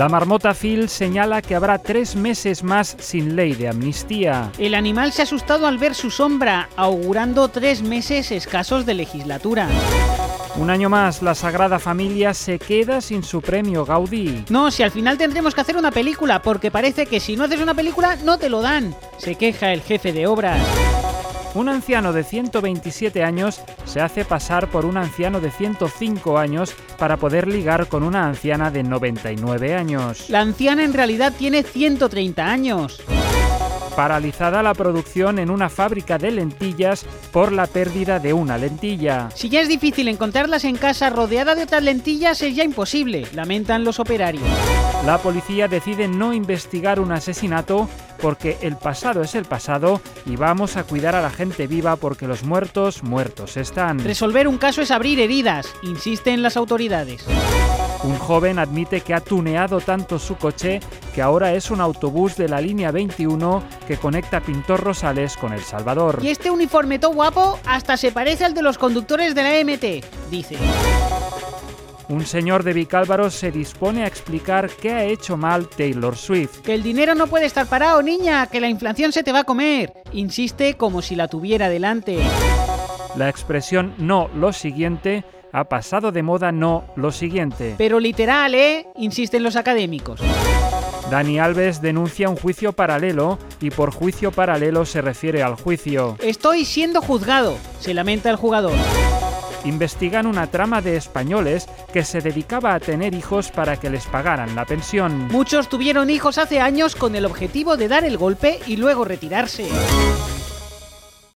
La marmota Phil señala que habrá tres meses más sin ley de amnistía. El animal se ha asustado al ver su sombra, augurando tres meses escasos de legislatura. Un año más, la Sagrada Familia se queda sin su premio Gaudí. No, si al final tendremos que hacer una película, porque parece que si no haces una película no te lo dan. Se queja el jefe de obras. Un anciano de 127 años se hace pasar por un anciano de 105 años para poder ligar con una anciana de 99 años. La anciana en realidad tiene 130 años. Paralizada la producción en una fábrica de lentillas por la pérdida de una lentilla. Si ya es difícil encontrarlas en casa rodeada de otras lentillas, es ya imposible, lamentan los operarios. La policía decide no investigar un asesinato porque el pasado es el pasado y vamos a cuidar a la gente viva porque los muertos muertos están. Resolver un caso es abrir heridas, insisten las autoridades. Un joven admite que ha tuneado tanto su coche que ahora es un autobús de la línea 21 que conecta Pintor Rosales con El Salvador. Y este uniforme todo guapo hasta se parece al de los conductores de la MT, dice. Un señor de Vicálvaro se dispone a explicar qué ha hecho mal Taylor Swift. Que el dinero no puede estar parado, niña, que la inflación se te va a comer. Insiste como si la tuviera delante. La expresión no lo siguiente ha pasado de moda no lo siguiente. Pero literal, ¿eh? Insisten los académicos. Dani Alves denuncia un juicio paralelo y por juicio paralelo se refiere al juicio. Estoy siendo juzgado, se lamenta el jugador investigan una trama de españoles que se dedicaba a tener hijos para que les pagaran la pensión. Muchos tuvieron hijos hace años con el objetivo de dar el golpe y luego retirarse.